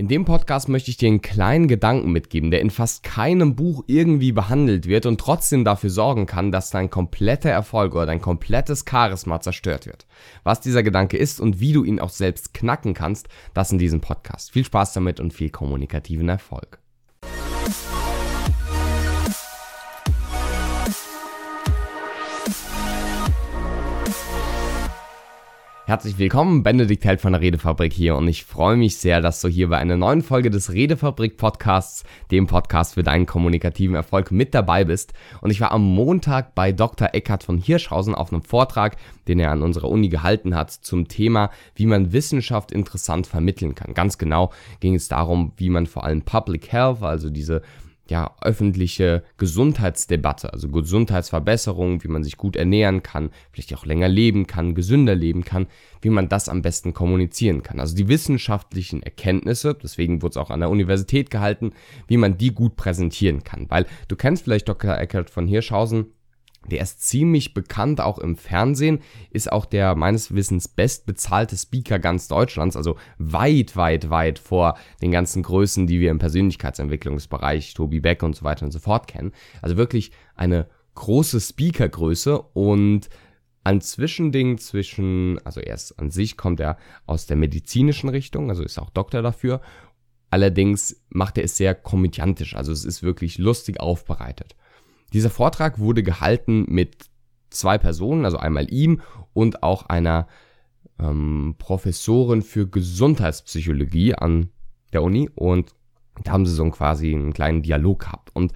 In dem Podcast möchte ich dir einen kleinen Gedanken mitgeben, der in fast keinem Buch irgendwie behandelt wird und trotzdem dafür sorgen kann, dass dein kompletter Erfolg oder dein komplettes Charisma zerstört wird. Was dieser Gedanke ist und wie du ihn auch selbst knacken kannst, das in diesem Podcast. Viel Spaß damit und viel kommunikativen Erfolg. Herzlich willkommen, Benedikt Held von der Redefabrik hier und ich freue mich sehr, dass du hier bei einer neuen Folge des Redefabrik Podcasts, dem Podcast für deinen kommunikativen Erfolg, mit dabei bist. Und ich war am Montag bei Dr. Eckhard von Hirschhausen auf einem Vortrag, den er an unserer Uni gehalten hat, zum Thema, wie man Wissenschaft interessant vermitteln kann. Ganz genau ging es darum, wie man vor allem Public Health, also diese ja, öffentliche Gesundheitsdebatte, also Gesundheitsverbesserung, wie man sich gut ernähren kann, vielleicht auch länger leben kann, gesünder leben kann, wie man das am besten kommunizieren kann. Also die wissenschaftlichen Erkenntnisse, deswegen wurde es auch an der Universität gehalten, wie man die gut präsentieren kann. Weil du kennst vielleicht Dr. Eckert von Hirschhausen, der ist ziemlich bekannt, auch im Fernsehen, ist auch der meines Wissens bestbezahlte Speaker ganz Deutschlands, also weit, weit, weit vor den ganzen Größen, die wir im Persönlichkeitsentwicklungsbereich, Tobi Beck und so weiter und so fort kennen. Also wirklich eine große Speakergröße und ein Zwischending zwischen, also erst an sich kommt er aus der medizinischen Richtung, also ist auch Doktor dafür. Allerdings macht er es sehr komödiantisch, also es ist wirklich lustig aufbereitet. Dieser Vortrag wurde gehalten mit zwei Personen, also einmal ihm und auch einer ähm, Professorin für Gesundheitspsychologie an der Uni und da haben sie so quasi einen kleinen Dialog gehabt. Und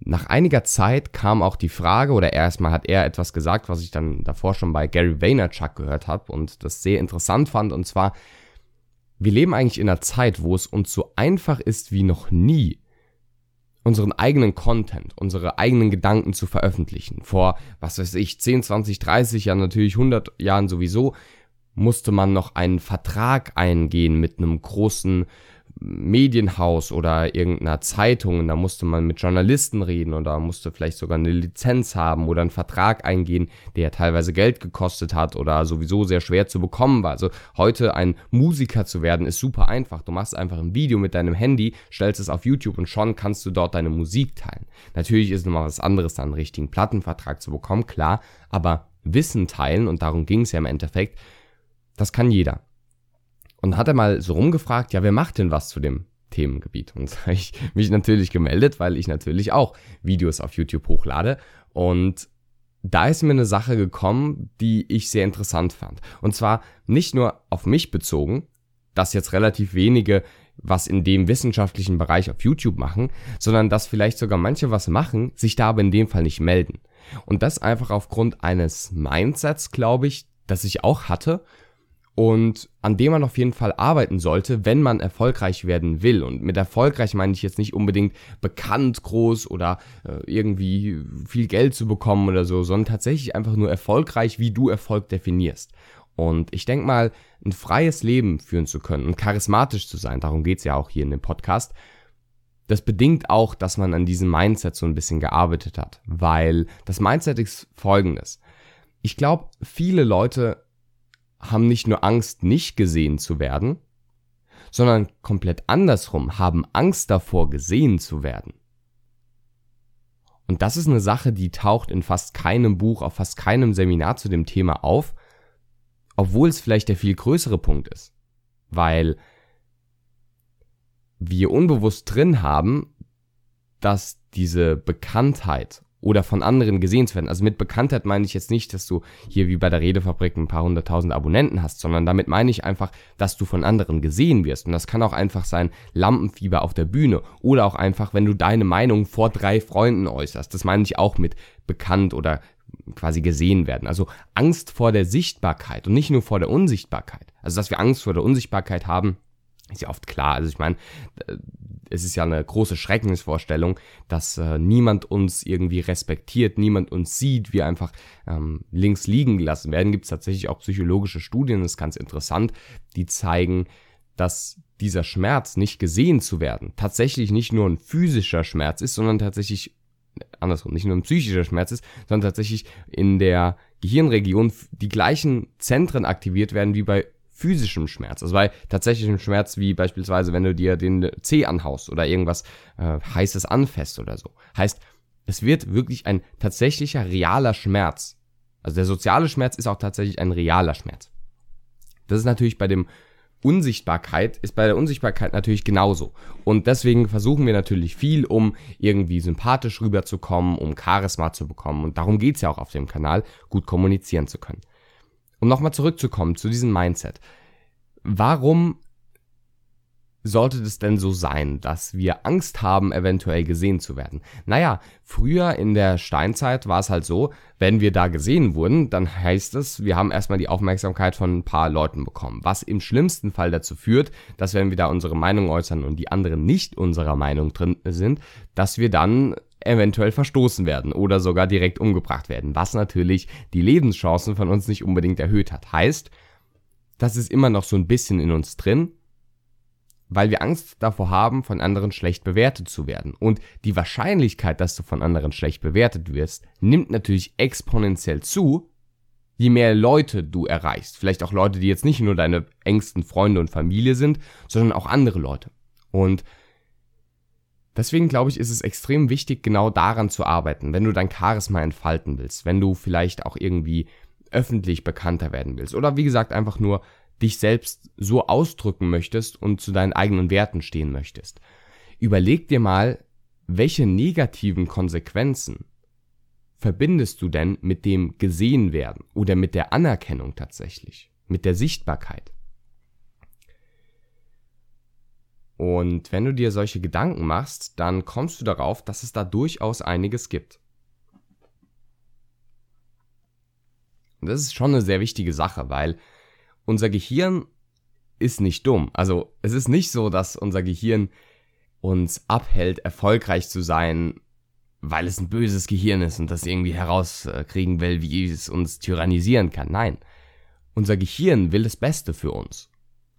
nach einiger Zeit kam auch die Frage, oder erstmal hat er etwas gesagt, was ich dann davor schon bei Gary Vaynerchuk gehört habe und das sehr interessant fand, und zwar, wir leben eigentlich in einer Zeit, wo es uns so einfach ist wie noch nie, unseren eigenen Content, unsere eigenen Gedanken zu veröffentlichen. Vor, was weiß ich, 10, 20, 30 Jahren, natürlich 100 Jahren sowieso, musste man noch einen Vertrag eingehen mit einem großen Medienhaus oder irgendeiner Zeitung und da musste man mit Journalisten reden oder musste vielleicht sogar eine Lizenz haben oder einen Vertrag eingehen, der teilweise Geld gekostet hat oder sowieso sehr schwer zu bekommen war. Also heute ein Musiker zu werden ist super einfach. Du machst einfach ein Video mit deinem Handy, stellst es auf YouTube und schon kannst du dort deine Musik teilen. Natürlich ist nochmal was anderes, dann einen richtigen Plattenvertrag zu bekommen, klar, aber Wissen teilen und darum ging es ja im Endeffekt, das kann jeder. Und hat er mal so rumgefragt, ja, wer macht denn was zu dem Themengebiet? Und da habe ich mich natürlich gemeldet, weil ich natürlich auch Videos auf YouTube hochlade. Und da ist mir eine Sache gekommen, die ich sehr interessant fand. Und zwar nicht nur auf mich bezogen, dass jetzt relativ wenige was in dem wissenschaftlichen Bereich auf YouTube machen, sondern dass vielleicht sogar manche was machen, sich da aber in dem Fall nicht melden. Und das einfach aufgrund eines Mindsets, glaube ich, das ich auch hatte und an dem man auf jeden Fall arbeiten sollte, wenn man erfolgreich werden will. Und mit erfolgreich meine ich jetzt nicht unbedingt bekannt, groß oder äh, irgendwie viel Geld zu bekommen oder so, sondern tatsächlich einfach nur erfolgreich, wie du Erfolg definierst. Und ich denke mal, ein freies Leben führen zu können und charismatisch zu sein, darum geht's ja auch hier in dem Podcast, das bedingt auch, dass man an diesem Mindset so ein bisschen gearbeitet hat. Weil das Mindset ist folgendes. Ich glaube, viele Leute haben nicht nur Angst, nicht gesehen zu werden, sondern komplett andersrum, haben Angst davor, gesehen zu werden. Und das ist eine Sache, die taucht in fast keinem Buch, auf fast keinem Seminar zu dem Thema auf, obwohl es vielleicht der viel größere Punkt ist. Weil wir unbewusst drin haben, dass diese Bekanntheit oder von anderen gesehen zu werden. Also mit Bekanntheit meine ich jetzt nicht, dass du hier wie bei der Redefabrik ein paar hunderttausend Abonnenten hast, sondern damit meine ich einfach, dass du von anderen gesehen wirst. Und das kann auch einfach sein Lampenfieber auf der Bühne oder auch einfach, wenn du deine Meinung vor drei Freunden äußerst. Das meine ich auch mit bekannt oder quasi gesehen werden. Also Angst vor der Sichtbarkeit und nicht nur vor der Unsichtbarkeit. Also dass wir Angst vor der Unsichtbarkeit haben, ist ja oft klar. Also ich meine, es ist ja eine große Schreckensvorstellung, dass äh, niemand uns irgendwie respektiert, niemand uns sieht, wir einfach ähm, links liegen gelassen werden. Gibt es tatsächlich auch psychologische Studien, das ist ganz interessant, die zeigen, dass dieser Schmerz, nicht gesehen zu werden, tatsächlich nicht nur ein physischer Schmerz ist, sondern tatsächlich andersrum, nicht nur ein psychischer Schmerz ist, sondern tatsächlich in der Gehirnregion die gleichen Zentren aktiviert werden wie bei physischem Schmerz, also bei tatsächlichem Schmerz, wie beispielsweise, wenn du dir den Zeh anhaust oder irgendwas äh, heißes anfasst oder so. Heißt, es wird wirklich ein tatsächlicher realer Schmerz. Also der soziale Schmerz ist auch tatsächlich ein realer Schmerz. Das ist natürlich bei dem Unsichtbarkeit ist bei der Unsichtbarkeit natürlich genauso. Und deswegen versuchen wir natürlich viel, um irgendwie sympathisch rüberzukommen, um Charisma zu bekommen. Und darum geht's ja auch auf dem Kanal, gut kommunizieren zu können. Um nochmal zurückzukommen zu diesem Mindset. Warum sollte es denn so sein, dass wir Angst haben, eventuell gesehen zu werden? Naja, früher in der Steinzeit war es halt so, wenn wir da gesehen wurden, dann heißt es, wir haben erstmal die Aufmerksamkeit von ein paar Leuten bekommen. Was im schlimmsten Fall dazu führt, dass wenn wir da unsere Meinung äußern und die anderen nicht unserer Meinung drin sind, dass wir dann eventuell verstoßen werden oder sogar direkt umgebracht werden, was natürlich die Lebenschancen von uns nicht unbedingt erhöht hat. Heißt, das ist immer noch so ein bisschen in uns drin, weil wir Angst davor haben, von anderen schlecht bewertet zu werden. Und die Wahrscheinlichkeit, dass du von anderen schlecht bewertet wirst, nimmt natürlich exponentiell zu, je mehr Leute du erreichst. Vielleicht auch Leute, die jetzt nicht nur deine engsten Freunde und Familie sind, sondern auch andere Leute. Und deswegen glaube ich, ist es extrem wichtig, genau daran zu arbeiten, wenn du dein Charisma entfalten willst, wenn du vielleicht auch irgendwie öffentlich bekannter werden willst oder wie gesagt einfach nur dich selbst so ausdrücken möchtest und zu deinen eigenen Werten stehen möchtest. Überleg dir mal, welche negativen Konsequenzen verbindest du denn mit dem gesehen werden oder mit der Anerkennung tatsächlich, mit der Sichtbarkeit? Und wenn du dir solche Gedanken machst, dann kommst du darauf, dass es da durchaus einiges gibt. Und das ist schon eine sehr wichtige Sache, weil unser Gehirn ist nicht dumm. Also es ist nicht so, dass unser Gehirn uns abhält, erfolgreich zu sein, weil es ein böses Gehirn ist und das irgendwie herauskriegen will, wie es uns tyrannisieren kann. Nein, unser Gehirn will das Beste für uns.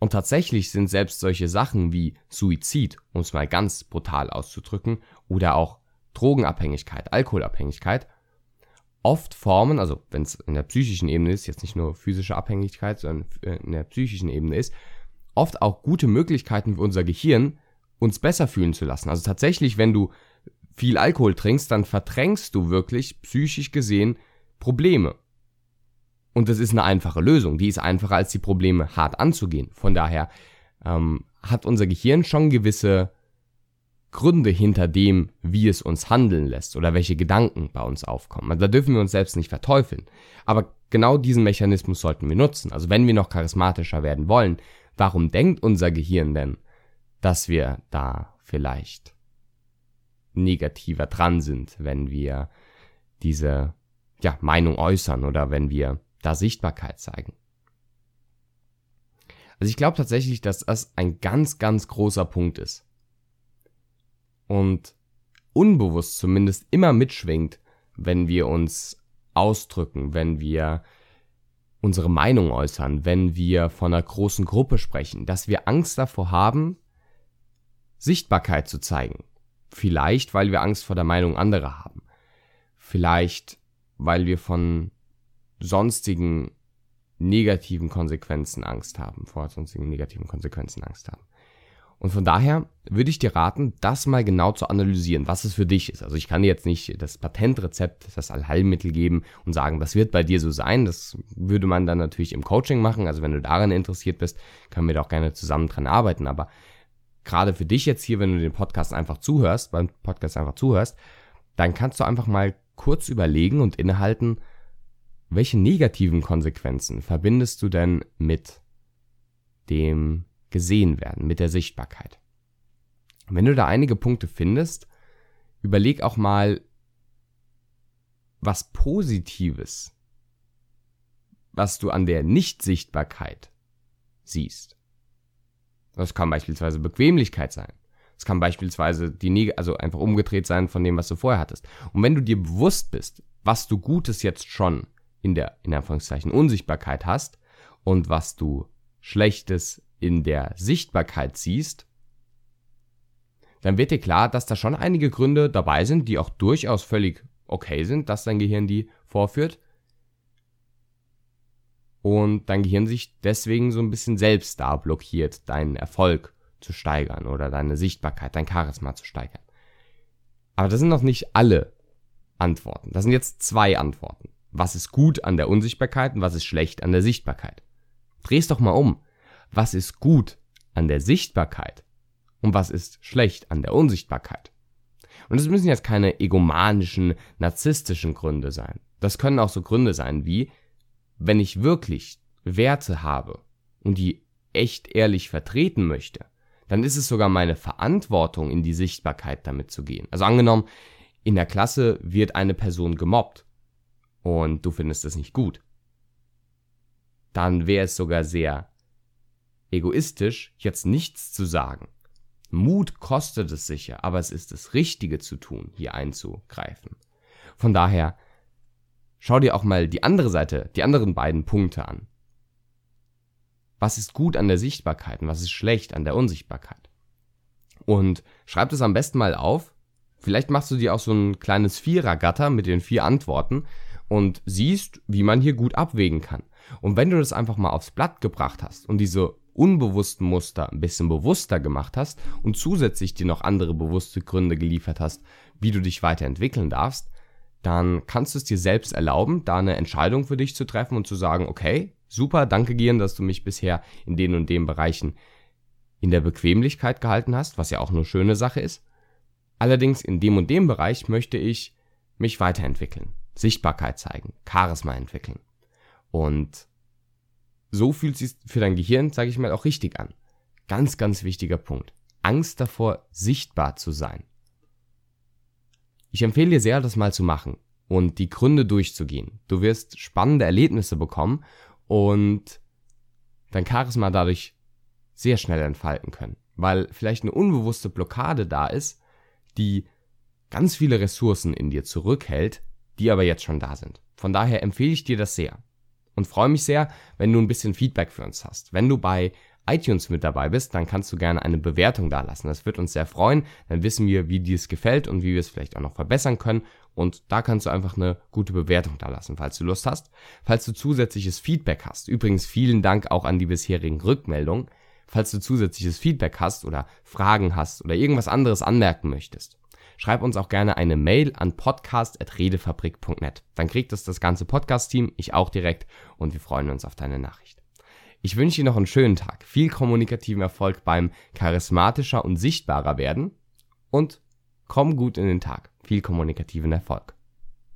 Und tatsächlich sind selbst solche Sachen wie Suizid, um es mal ganz brutal auszudrücken, oder auch Drogenabhängigkeit, Alkoholabhängigkeit, oft Formen, also wenn es in der psychischen Ebene ist, jetzt nicht nur physische Abhängigkeit, sondern äh, in der psychischen Ebene ist, oft auch gute Möglichkeiten für unser Gehirn, uns besser fühlen zu lassen. Also tatsächlich, wenn du viel Alkohol trinkst, dann verdrängst du wirklich psychisch gesehen Probleme. Und das ist eine einfache Lösung. Die ist einfacher, als die Probleme hart anzugehen. Von daher ähm, hat unser Gehirn schon gewisse Gründe hinter dem, wie es uns handeln lässt oder welche Gedanken bei uns aufkommen. Also da dürfen wir uns selbst nicht verteufeln. Aber genau diesen Mechanismus sollten wir nutzen. Also wenn wir noch charismatischer werden wollen, warum denkt unser Gehirn denn, dass wir da vielleicht negativer dran sind, wenn wir diese ja, Meinung äußern oder wenn wir da Sichtbarkeit zeigen? Also ich glaube tatsächlich, dass das ein ganz, ganz großer Punkt ist und unbewusst zumindest immer mitschwingt, wenn wir uns ausdrücken, wenn wir unsere Meinung äußern, wenn wir von einer großen Gruppe sprechen, dass wir Angst davor haben, Sichtbarkeit zu zeigen. Vielleicht, weil wir Angst vor der Meinung anderer haben. Vielleicht, weil wir von sonstigen negativen Konsequenzen Angst haben, vor sonstigen negativen Konsequenzen Angst haben. Und von daher würde ich dir raten, das mal genau zu analysieren, was es für dich ist. Also ich kann dir jetzt nicht das Patentrezept, das Allheilmittel geben und sagen, das wird bei dir so sein. Das würde man dann natürlich im Coaching machen. Also wenn du daran interessiert bist, können wir da auch gerne zusammen dran arbeiten. Aber gerade für dich jetzt hier, wenn du den Podcast einfach zuhörst, beim Podcast einfach zuhörst, dann kannst du einfach mal kurz überlegen und innehalten, welche negativen Konsequenzen verbindest du denn mit dem gesehen werden, mit der Sichtbarkeit. wenn du da einige Punkte findest, überleg auch mal, was Positives, was du an der Nichtsichtbarkeit siehst. Das kann beispielsweise Bequemlichkeit sein. Es kann beispielsweise die Neg also einfach umgedreht sein von dem, was du vorher hattest. Und wenn du dir bewusst bist, was du Gutes jetzt schon in der, in Anführungszeichen, Unsichtbarkeit hast und was du Schlechtes in der Sichtbarkeit siehst, dann wird dir klar, dass da schon einige Gründe dabei sind, die auch durchaus völlig okay sind, dass dein Gehirn die vorführt. und dein Gehirn sich deswegen so ein bisschen selbst da blockiert, deinen Erfolg zu steigern oder deine Sichtbarkeit, dein Charisma zu steigern. Aber das sind noch nicht alle Antworten. Das sind jetzt zwei Antworten. Was ist gut an der Unsichtbarkeit und was ist schlecht an der Sichtbarkeit? Dreh's doch mal um. Was ist gut an der Sichtbarkeit und was ist schlecht an der Unsichtbarkeit? Und es müssen jetzt keine egomanischen, narzisstischen Gründe sein. Das können auch so Gründe sein wie, wenn ich wirklich Werte habe und die echt ehrlich vertreten möchte, dann ist es sogar meine Verantwortung, in die Sichtbarkeit damit zu gehen. Also angenommen, in der Klasse wird eine Person gemobbt und du findest es nicht gut. Dann wäre es sogar sehr egoistisch, jetzt nichts zu sagen. Mut kostet es sicher, aber es ist das Richtige zu tun, hier einzugreifen. Von daher, schau dir auch mal die andere Seite, die anderen beiden Punkte an. Was ist gut an der Sichtbarkeit und was ist schlecht an der Unsichtbarkeit? Und schreib das am besten mal auf. Vielleicht machst du dir auch so ein kleines Vierergatter mit den vier Antworten und siehst, wie man hier gut abwägen kann. Und wenn du das einfach mal aufs Blatt gebracht hast und diese unbewussten Muster ein bisschen bewusster gemacht hast und zusätzlich dir noch andere bewusste Gründe geliefert hast, wie du dich weiterentwickeln darfst, dann kannst du es dir selbst erlauben, da eine Entscheidung für dich zu treffen und zu sagen, okay, super, danke Gieren, dass du mich bisher in den und den Bereichen in der Bequemlichkeit gehalten hast, was ja auch eine schöne Sache ist. Allerdings in dem und dem Bereich möchte ich mich weiterentwickeln, Sichtbarkeit zeigen, Charisma entwickeln. Und so fühlt sich für dein Gehirn, sage ich mal, auch richtig an. Ganz, ganz wichtiger Punkt. Angst davor, sichtbar zu sein. Ich empfehle dir sehr, das mal zu machen und die Gründe durchzugehen. Du wirst spannende Erlebnisse bekommen und dein Charisma dadurch sehr schnell entfalten können, weil vielleicht eine unbewusste Blockade da ist, die ganz viele Ressourcen in dir zurückhält, die aber jetzt schon da sind. Von daher empfehle ich dir das sehr und freue mich sehr, wenn du ein bisschen Feedback für uns hast. Wenn du bei iTunes mit dabei bist, dann kannst du gerne eine Bewertung da lassen. Das wird uns sehr freuen. Dann wissen wir, wie dir es gefällt und wie wir es vielleicht auch noch verbessern können. Und da kannst du einfach eine gute Bewertung da lassen, falls du Lust hast. Falls du zusätzliches Feedback hast, übrigens vielen Dank auch an die bisherigen Rückmeldungen. Falls du zusätzliches Feedback hast oder Fragen hast oder irgendwas anderes anmerken möchtest, schreib uns auch gerne eine Mail an podcast.redefabrik.net. Dann kriegt es das ganze Podcast-Team, ich auch direkt und wir freuen uns auf deine Nachricht. Ich wünsche dir noch einen schönen Tag, viel kommunikativen Erfolg beim charismatischer und sichtbarer werden und komm gut in den Tag. Viel kommunikativen Erfolg.